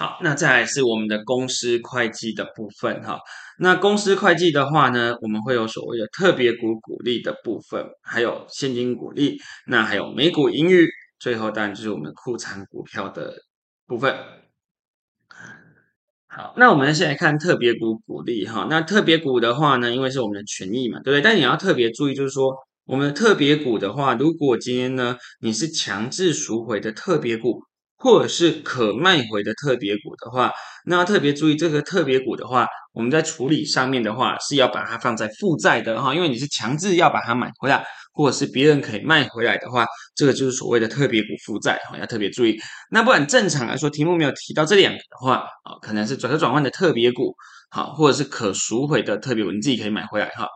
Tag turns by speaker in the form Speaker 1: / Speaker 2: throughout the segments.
Speaker 1: 好，那再来是我们的公司会计的部分哈。那公司会计的话呢，我们会有所谓的特别股股利的部分，还有现金股利，那还有每股盈余，最后当然就是我们库存股票的部分。好，那我们现在看特别股股利哈。那特别股的话呢，因为是我们的权益嘛，对不对？但你要特别注意，就是说我们的特别股的话，如果今天呢你是强制赎回的特别股。或者是可卖回的特别股的话，那要特别注意这个特别股的话，我们在处理上面的话是要把它放在负债的哈，因为你是强制要把它买回来，或者是别人可以卖回来的话，这个就是所谓的特别股负债哈，要特别注意。那不然正常来说，题目没有提到这两个的话啊，可能是转折转换的特别股，好，或者是可赎回的特别股，你自己可以买回来哈。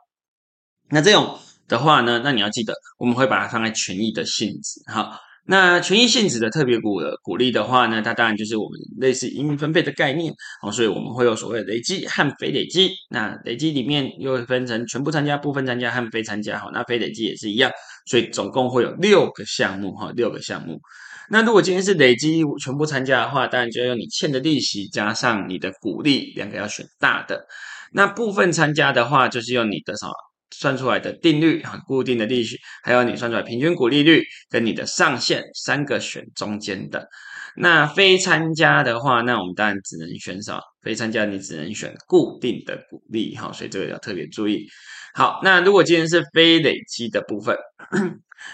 Speaker 1: 那这种的话呢，那你要记得，我们会把它放在权益的性质哈。那权益性质的特别股的股利的话呢，它当然就是我们类似盈余分配的概念哦，所以我们会有所谓的累积和非累积。那累积里面又分成全部参加、部分参加和非参加。好，那非累积也是一样，所以总共会有六个项目哈，六个项目。那如果今天是累积全部参加的话，当然就要用你欠的利息加上你的股利，两个要选大的。那部分参加的话，就是用你的什么？算出来的定律啊固定的利息，还有你算出来平均股利率跟你的上限三个选中间的。那非参加的话，那我们当然只能选什么？非参加你只能选固定的股利哈，所以这个要特别注意。好，那如果今天是非累积的部分。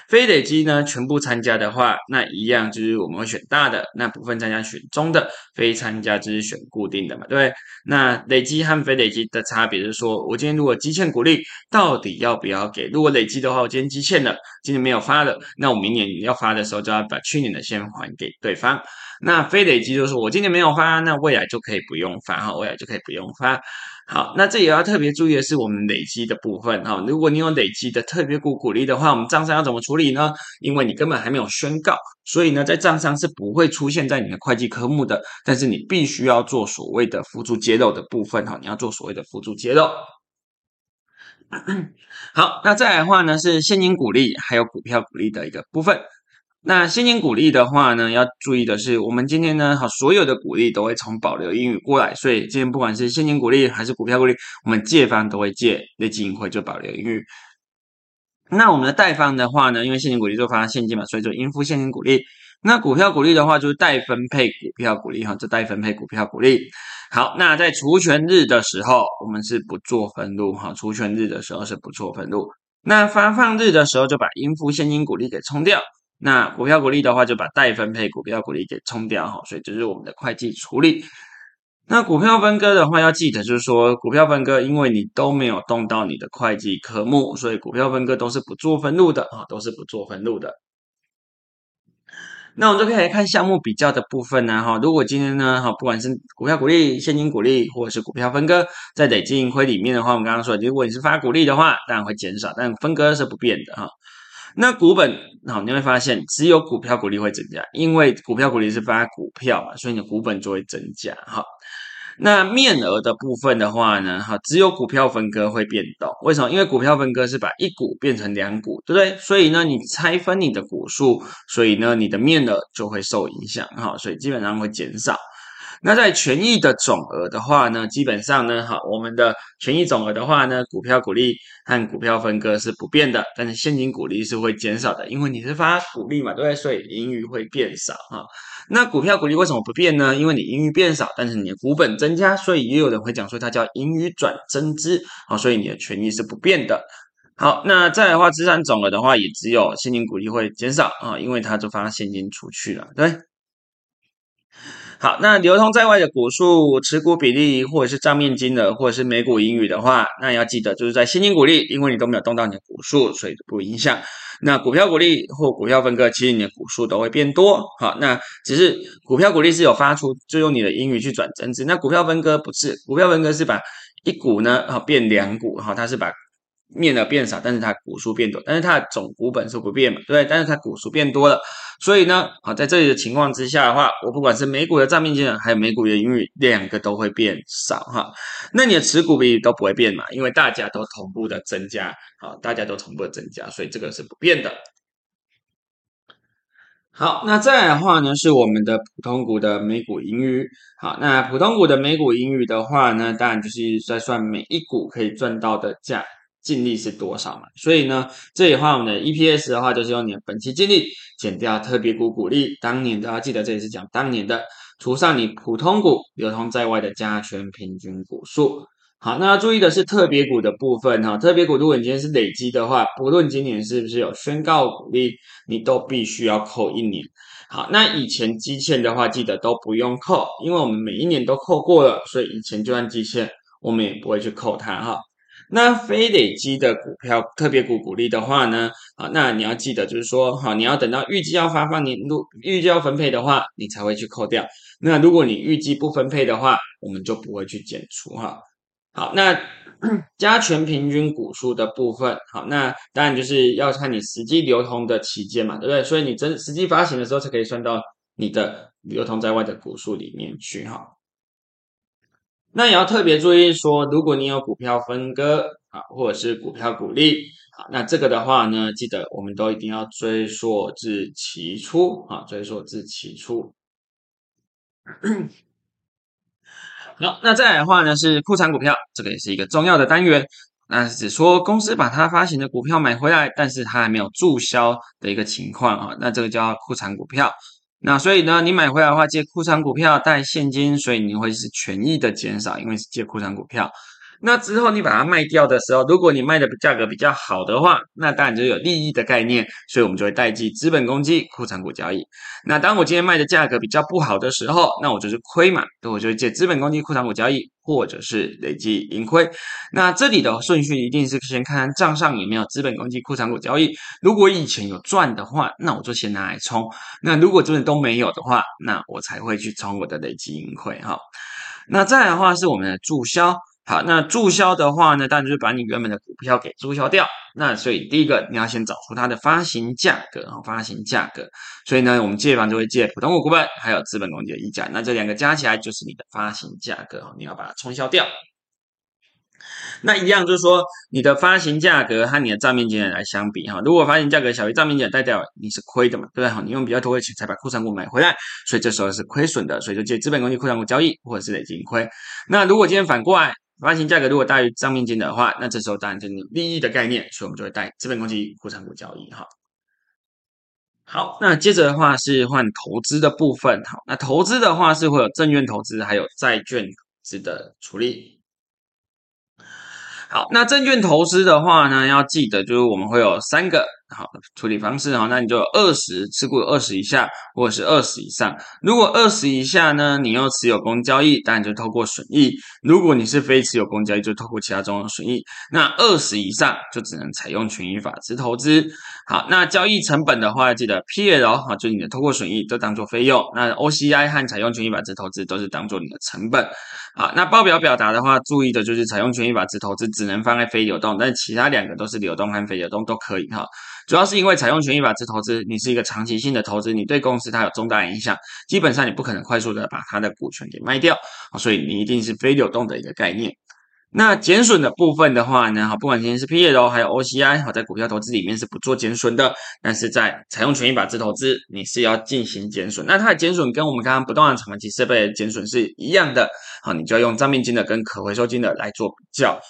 Speaker 1: 非累积呢，全部参加的话，那一样就是我们会选大的，那部分参加选中的，非参加就是选固定的嘛，对不对？那累积和非累积的差别是说，我今天如果积欠股利，到底要不要给？如果累积的话，我今天积欠了，今年没有发了，那我明年要发的时候就要把去年的先还给对方。那非累积就是我今年没有发，那未来就可以不用发哈，未来就可以不用发。好，那这也要特别注意的是我们累积的部分哈。如果你有累积的特别股股利的话，我们账上要怎么处理呢？因为你根本还没有宣告，所以呢，在账上是不会出现在你的会计科目的。但是你必须要做所谓的辅助揭露的部分哈，你要做所谓的辅助揭露。好，那再来的话呢，是现金股利还有股票股利的一个部分。那现金股利的话呢，要注意的是，我们今天呢，好，所有的股利都会从保留盈余过来，所以今天不管是现金股利还是股票股利，我们借方都会借，累积盈亏就保留盈余。那我们的贷方的话呢，因为现金股利就发现金嘛，所以就应付现金股利。那股票股利的话，就是代分配股票股利哈，就代分配股票股利。好，那在除权日的时候，我们是不做分录哈，除权日的时候是不做分录。那发放日的时候，就把应付现金股利给冲掉。那股票股利的话，就把待分配股票股利给冲掉哈，所以这是我们的会计处理。那股票分割的话，要记得就是说，股票分割，因为你都没有动到你的会计科目，所以股票分割都是不做分录的啊，都是不做分录的。那我们就可以来看项目比较的部分呢哈。如果今天呢哈，不管是股票股利、现金股利，或者是股票分割，在累计盈亏里面的话，我们刚刚说，如果你是发股利的话，当然会减少，但分割是不变的哈。那股本好，你会发现只有股票股利会增加，因为股票股利是发股票嘛，所以你的股本就会增加哈。那面额的部分的话呢，哈，只有股票分割会变动。为什么？因为股票分割是把一股变成两股，对不对？所以呢，你拆分你的股数，所以呢，你的面额就会受影响哈，所以基本上会减少。那在权益的总额的话呢，基本上呢，哈，我们的权益总额的话呢，股票股利和股票分割是不变的，但是现金股利是会减少的，因为你是发股利嘛，对不对？所以盈余会变少哈。那股票股利为什么不变呢？因为你盈余变少，但是你的股本增加，所以也有人会讲说它叫盈余转增资啊，所以你的权益是不变的。好，那再来的话，资产总额的话，也只有现金股利会减少啊，因为它就发现金出去了，对。好，那流通在外的股数、持股比例，或者是账面金额，或者是每股盈余的话，那要记得就是在现金股利，因为你都没有动到你的股数，所以不影响。那股票股利或股票分割，其实你的股数都会变多。好，那只是股票股利是有发出，就用你的盈余去转增资。那股票分割不是，股票分割是把一股呢，啊变两股，哈，它是把。面额变少，但是它股数变多，但是它的总股本是不变嘛，对不对？但是它股数变多了，所以呢，好，在这里的情况之下的话，我不管是美股的账面金额，还有美股的盈余，两个都会变少哈。那你的持股比例都不会变嘛，因为大家都同步的增加，好，大家都同步的增加，所以这个是不变的。好，那再来的话呢，是我们的普通股的每股盈余。好，那普通股的每股盈余的话呢，当然就是在算每一股可以赚到的价净利是多少嘛。所以呢，这里的话我们的 EPS 的话，就是用你的本期净利减掉特别股股利，当年的要记得这里是讲当年的，除上你普通股流通在外的加权平均股数。好，那要注意的是特别股的部分哈，特别股如果你今天是累积的话，不论今年是不是有宣告股利，你都必须要扣一年。好，那以前积欠的话，记得都不用扣，因为我们每一年都扣过了，所以以前就算积欠，我们也不会去扣它哈。那非累积的股票特别股股利的话呢，啊，那你要记得就是说，好，你要等到预计要发放年度预计要分配的话，你才会去扣掉。那如果你预计不分配的话，我们就不会去减除哈。好，那加权平均股数的部分，好，那当然就是要看你实际流通的期间嘛，对不对？所以你真实际发行的时候，才可以算到你的流通在外的股数里面去哈。那也要特别注意说，如果你有股票分割啊，或者是股票股利，啊，那这个的话呢，记得我们都一定要追溯至期初啊，追溯至期初。好，那再来的话呢，是库藏股票，这个也是一个重要的单元。那只说公司把它发行的股票买回来，但是它还没有注销的一个情况啊，那这个叫库藏股票。那所以呢，你买回来的话借库存股票带现金，所以你会是权益的减少，因为是借库存股票。那之后你把它卖掉的时候，如果你卖的价格比较好的话，那当然就有利益的概念，所以我们就会代记资本公积库存股交易。那当我今天卖的价格比较不好的时候，那我就是亏嘛，那我就借资本公积库存股交易，或者是累计盈亏。那这里的顺序一定是先看看账上有没有资本公积库存股交易。如果以前有赚的话，那我就先拿来冲。那如果真的都没有的话，那我才会去冲我的累计盈亏哈。那再来的话是我们的注销。好，那注销的话呢，当然就是把你原本的股票给注销掉。那所以第一个你要先找出它的发行价格啊，发行价格。所以呢，我们借房就会借普通股股本，还有资本公积的溢价。那这两个加起来就是你的发行价格，你要把它冲销掉。那一样就是说，你的发行价格和你的账面金额来相比哈，如果发行价格小于账面金额，代表你是亏的嘛，对不对？好，你用比较多的钱才把库存股买回来，所以这时候是亏损的，所以就借资本公积库存股交易或者是累积盈亏。那如果今天反过来，发行价格如果大于账面金的话，那这时候当然就是利益的概念，所以我们就会带资本公积库藏股交易哈。好，那接着的话是换投资的部分，好，那投资的话是会有证券投资还有债券资的处理。好，那证券投资的话呢，要记得就是我们会有三个。好处理方式哈，那你就二十持股二十以下，或者是二十以上。如果二十以下呢，你又持有公交易，当然就透过损益；如果你是非持有公交易，就透过其他种损益。那二十以上就只能采用权益法之投资。好，那交易成本的话，记得 P L 哈，就你的透过损益都当做费用。那 O C I 和采用权益法之投资都是当做你的成本。好，那报表表达的话，注意的就是采用权益法之投资只能放在非流动，但其他两个都是流动和非流动都可以哈。主要是因为采用权益法之投资，你是一个长期性的投资，你对公司它有重大影响，基本上你不可能快速的把它的股权给卖掉，所以你一定是非流动的一个概念。那减损的部分的话呢，哈，不管今天是 P E O 还有 OCI，好，在股票投资里面是不做减损的，但是在采用权益法之投资，你是要进行减损。那它的减损跟我们刚刚不动产长期设备减损是一样的，好，你就要用账面金额跟可回收金额来做比较。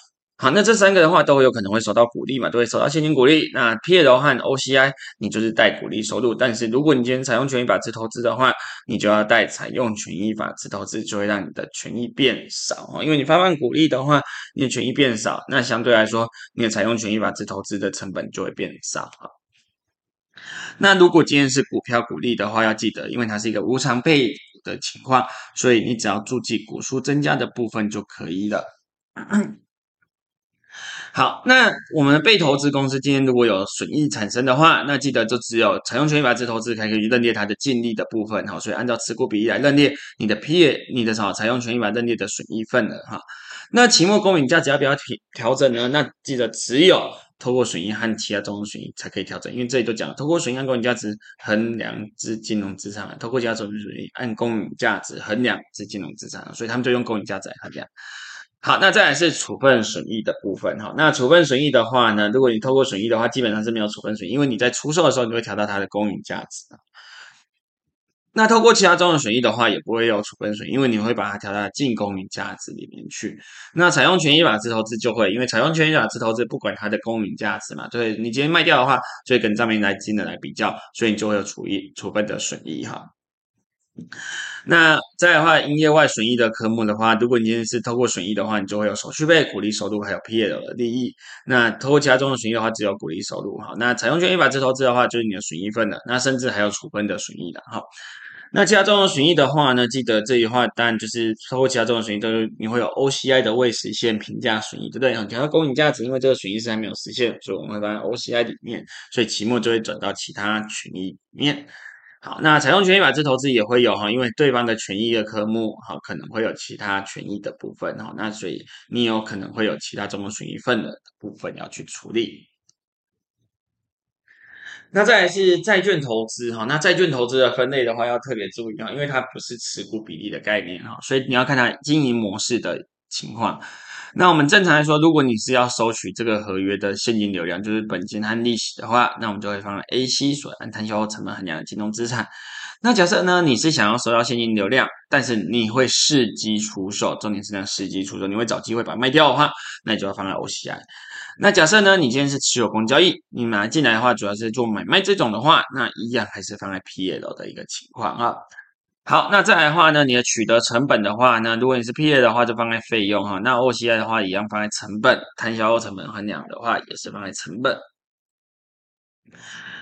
Speaker 1: 好，那这三个的话都有可能会收到股利嘛，都会收到现金股利。那 P&L 和 OCI 你就是带股利收入，但是如果你今天采用权益法之投资的话，你就要带采用权益法之投资，就会让你的权益变少啊，因为你发放股利的话，你的权益变少，那相对来说，你的采用权益法之投资的成本就会变少啊。那如果今天是股票股利的话，要记得，因为它是一个无偿配股的情况，所以你只要注记股数增加的部分就可以了。好，那我们的被投资公司今天如果有损益产生的话，那记得就只有采用权益法之投资才可以认列它的净利的部分哈，所以按照持股比例来认列你的 P，你的什么采用权益法认列的损益份额哈。那期末公允价值要不要调调整呢？那记得只有透过损益和其他种种损益才可以调整，因为这里都讲了透过损益按公允价值衡量之金融资产，透过其他种种损益按公允价值衡量之金融资产，所以他们就用公允价值来衡量。好，那再来是处分损益的部分哈。那处分损益的话呢，如果你透过损益的话，基本上是没有处分损益，因为你在出售的时候，你会调到它的公允价值。那透过其他终审损益的话，也不会有处分损，因为你会把它调到净公允价值里面去。那采用权益法自投资就会，因为采用权益法自投资，不管它的公允价值嘛，对，你今天卖掉的话，就会跟账面来金的来比较，所以你就会有处益处分的损益哈。那再的话，营业外损益的科目的话，如果你今天是透过损益的话，你就会有手续费、股利收入，还有 PL 的利益。那透过其他终审损益的话，只有股利收入哈。那采用权益法自投资的话，就是你的损益分的，那甚至还有处分的损益的哈。那其他终审损益的话呢，记得这里的话，当然就是透过其他终审损益，都是你会有 OCI 的未实现评价损益，对不对？调到公允价值，因为这个损益是还没有实现，所以我们会放在 OCI 里面，所以期末就会转到其他权益里面。好，那采用权益法自投资也会有哈，因为对方的权益的科目哈，可能会有其他权益的部分哈，那所以你有可能会有其他这种损益份的部分要去处理。那再来是债券投资哈，那债券投资的分类的话要特别注意哈，因为它不是持股比例的概念哈，所以你要看它经营模式的情况。那我们正常来说，如果你是要收取这个合约的现金流量，就是本金和利息的话，那我们就会放在 AC 所按摊销成本衡量的金融资产。那假设呢，你是想要收到现金流量，但是你会伺机出售，重点是那伺机出售，你会找机会把它卖掉的话，那你就要放在 OCI。那假设呢，你今天是持有公交易，你买进来的话，主要是做买卖这种的话，那一样还是放在 PL 的一个情况啊。好，那再来的话呢，你的取得成本的话呢，如果你是 PL 的话，就放在费用哈。那 OCI 的话，一样放在成本，摊销成本衡量的话，也是放在成本。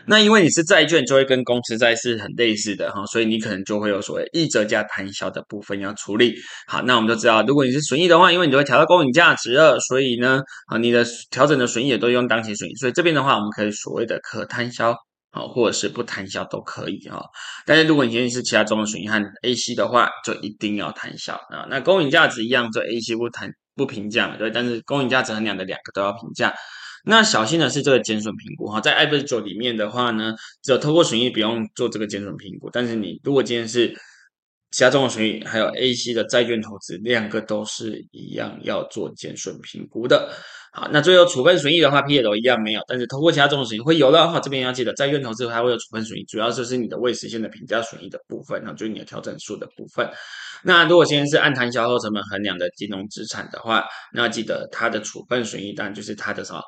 Speaker 1: 那因为你是债券，就会跟公司债是很类似的哈，所以你可能就会有所谓溢折价摊销的部分要处理。好，那我们就知道，如果你是损益的话，因为你就会调到公允价值了，所以呢，啊，你的调整的损益也都用当期损益，所以这边的话，我们可以所谓的可摊销。好，或者是不摊销都可以哈。但是如果你今天是其他综合损益和 AC 的话，就一定要摊销啊。那公允价值一样，这 AC 不谈不评价嘛，对。但是公允价值衡量的两个都要评价。那小心的是这个减损评估哈，在 IFRS 9里面的话呢，只有透过损益不用做这个减损评估。但是你如果今天是其他综合损益还有 AC 的债券投资，两个都是一样要做减损评估的。好，那最后处分损益的话，PL 一样没有，但是通过其他这种损益会有的哈。这边要记得，债券投资还会有处分损益，主要就是你的未实现的评价损益的部分，就是你的调整数的部分。那如果现在是按摊销后成本衡量的金融资产的话，那记得它的处分损益当然就是它的什么，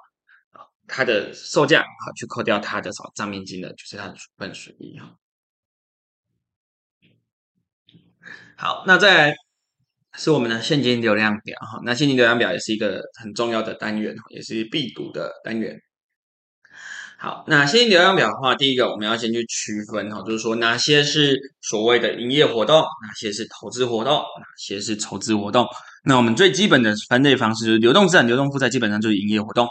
Speaker 1: 它的售价好去扣掉它的什么账面金的，就是它的处分损益哈。好，那再来。是我们的现金流量表哈，那现金流量表也是一个很重要的单元，也是必读的单元。好，那现金流量表的话，第一个我们要先去区分哈，就是说哪些是所谓的营业活动，哪些是投资活动，哪些是筹资活动。那我们最基本的分类方式就是流动资产、流动负债，基本上就是营业活动。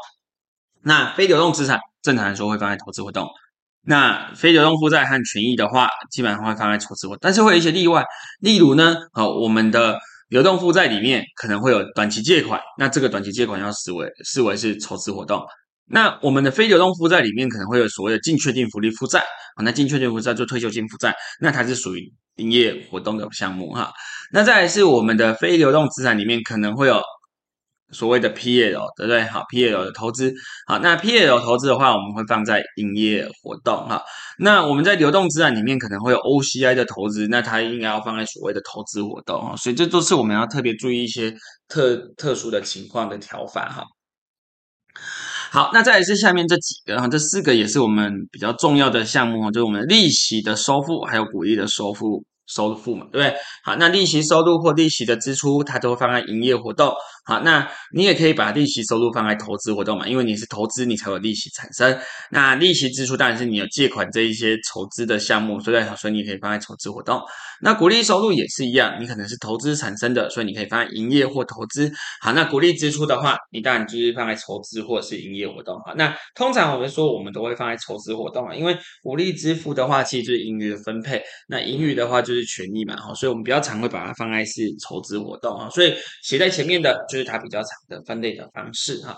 Speaker 1: 那非流动资产正常来说会放在投资活动。那非流动负债和权益的话，基本上会放在筹资活动，但是会有一些例外，例如呢，好，我们的。流动负债里面可能会有短期借款，那这个短期借款要视为视为是筹资活动。那我们的非流动负债里面可能会有所谓的净确定福利负债，啊，那净确定负债就退休金负债，那它是属于营业活动的项目哈。那再来是我们的非流动资产里面可能会有。所谓的 PL 对不对？好，PL 的投资，好，那 PL 投资的话，我们会放在营业活动哈。那我们在流动资产里面可能会有 OCI 的投资，那它应该要放在所谓的投资活动哈。所以这都是我们要特别注意一些特特殊的情况的调法哈。好，那再来是下面这几个哈，这四个也是我们比较重要的项目，就是我们利息的收付还有股利的收付收付嘛，对不对？好，那利息收入或利息的支出，它都会放在营业活动。好，那你也可以把利息收入放在投资活动嘛，因为你是投资，你才有利息产生。那利息支出当然是你有借款这一些筹资的项目，所以所以你可以放在筹资活动。那股利收入也是一样，你可能是投资产生的，所以你可以放在营业或投资。好，那股利支出的话，你当然就是放在筹资或者是营业活动。好，那通常我们说我们都会放在筹资活动嘛，因为股利支付的话，其实就是盈余的分配，那盈余的话就是权益嘛，哈，所以我们比较常会把它放在是筹资活动啊，所以写在前面的就是。它比较长的分类的方式哈。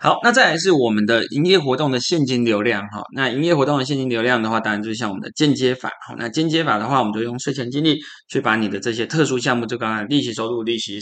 Speaker 1: 好，那再来是我们的营业活动的现金流量哈。那营业活动的现金流量的话，当然就是像我们的间接法哈。那间接法的话，我们就用税前净利去把你的这些特殊项目，就刚刚利息收入、利息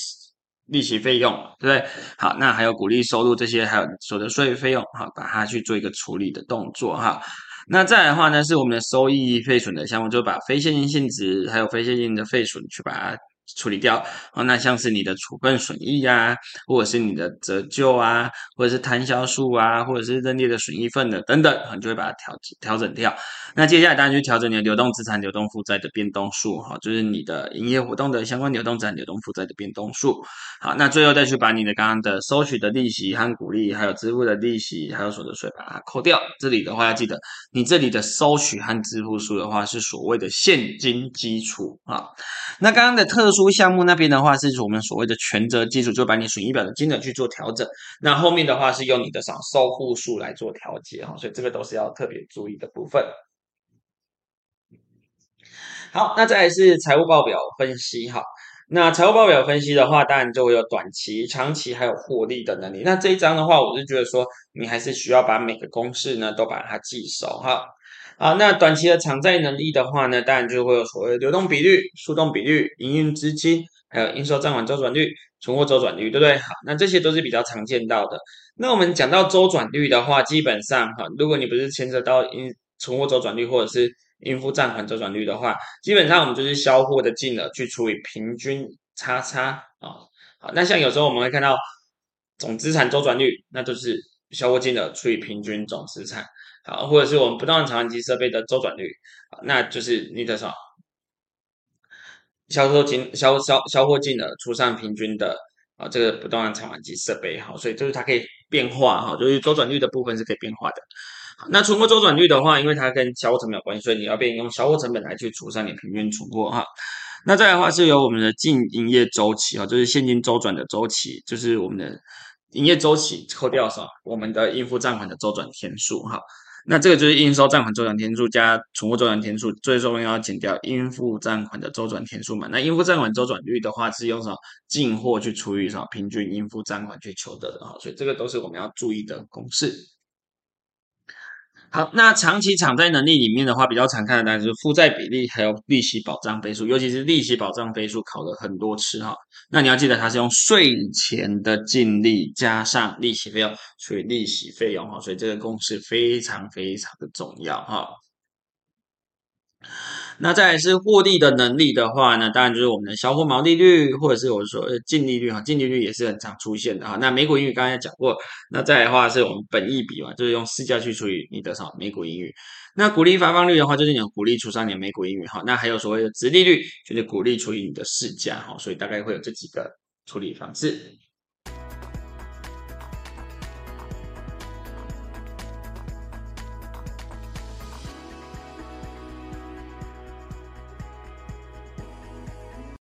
Speaker 1: 利息费用，对不对？好，那还有股利收入这些，还有所得税费用哈，把它去做一个处理的动作哈。那再来的话呢，是我们的收益废损的项目，就把非现金性质还有非现金的废损去把它。处理掉啊，那像是你的处分损益啊，或者是你的折旧啊，或者是摊销数啊，或者是认列的损益份的等等，你就会把它调调整掉。那接下来当然就调整你的流动资产、流动负债的变动数哈，就是你的营业活动的相关流动资产、流动负债的变动数。好，那最后再去把你的刚刚的收取的利息和股利，还有支付的利息，还有所得税把它扣掉。这里的话要记得，你这里的收取和支付数的话是所谓的现金基础啊。那刚刚的特殊。项目那边的话，是我们所谓的权责基础，就把你损益表的金额去做调整。那后面的话是用你的少收户数来做调节哈，所以这个都是要特别注意的部分。好，那再来是财务报表分析哈。那财务报表分析的话，当然就会有短期、长期还有获利的能力。那这一章的话，我是觉得说，你还是需要把每个公式呢都把它记熟哈。好，那短期的偿债能力的话呢，当然就会有所谓的流动比率、速动比率、营运资金，还有应收账款周转率、存货周转率，对不对？好，那这些都是比较常见到的。那我们讲到周转率的话，基本上哈，如果你不是牵扯到应存货周转率或者是应付账款周转率的话，基本上我们就是销货的净额去除以平均差差啊。好，那像有时候我们会看到总资产周转率，那就是销货净额除以平均总资产。好，或者是我们不动产偿还及设备的周转率，那就是你的什么销售金销销销货净额除上平均的啊，这个不动产偿还及设备，好，所以就是它可以变化哈，就是周转率的部分是可以变化的。那存货周转率的话，因为它跟销货成本有关系，所以你要变用销货成本来去除上你平均存货哈。那再来的话是由我们的净营业周期啊，就是现金周转的周期，就是我们的营业周期扣掉什么我们的应付账款的周转天数哈。那这个就是应收账款周转天数加存货周转天数，最终要减掉应付账款的周转天数嘛。那应付账款周转率的话，是用什么进货去除以什么平均应付账款去求得的啊，所以这个都是我们要注意的公式。好，那长期偿债能力里面的话，比较常看的单是负债比例，还有利息保障倍数，尤其是利息保障倍数考了很多次哈。那你要记得，它是用税前的净利加上利息费用除以利息费用哈，所以这个公式非常非常的重要哈。那再来是获利的能力的话呢，当然就是我们的销货毛利率，或者是我说净利率哈，净利率也是很常出现的哈。那每股盈余刚才讲过，那再来的话是我们本益比嘛，就是用市价去除以你的什么每股盈余。那股利发放率的话，就是你的股利除上你的每股盈余哈。那还有所谓的殖利率，就是股利除以你的市价哈。所以大概会有这几个处理方式。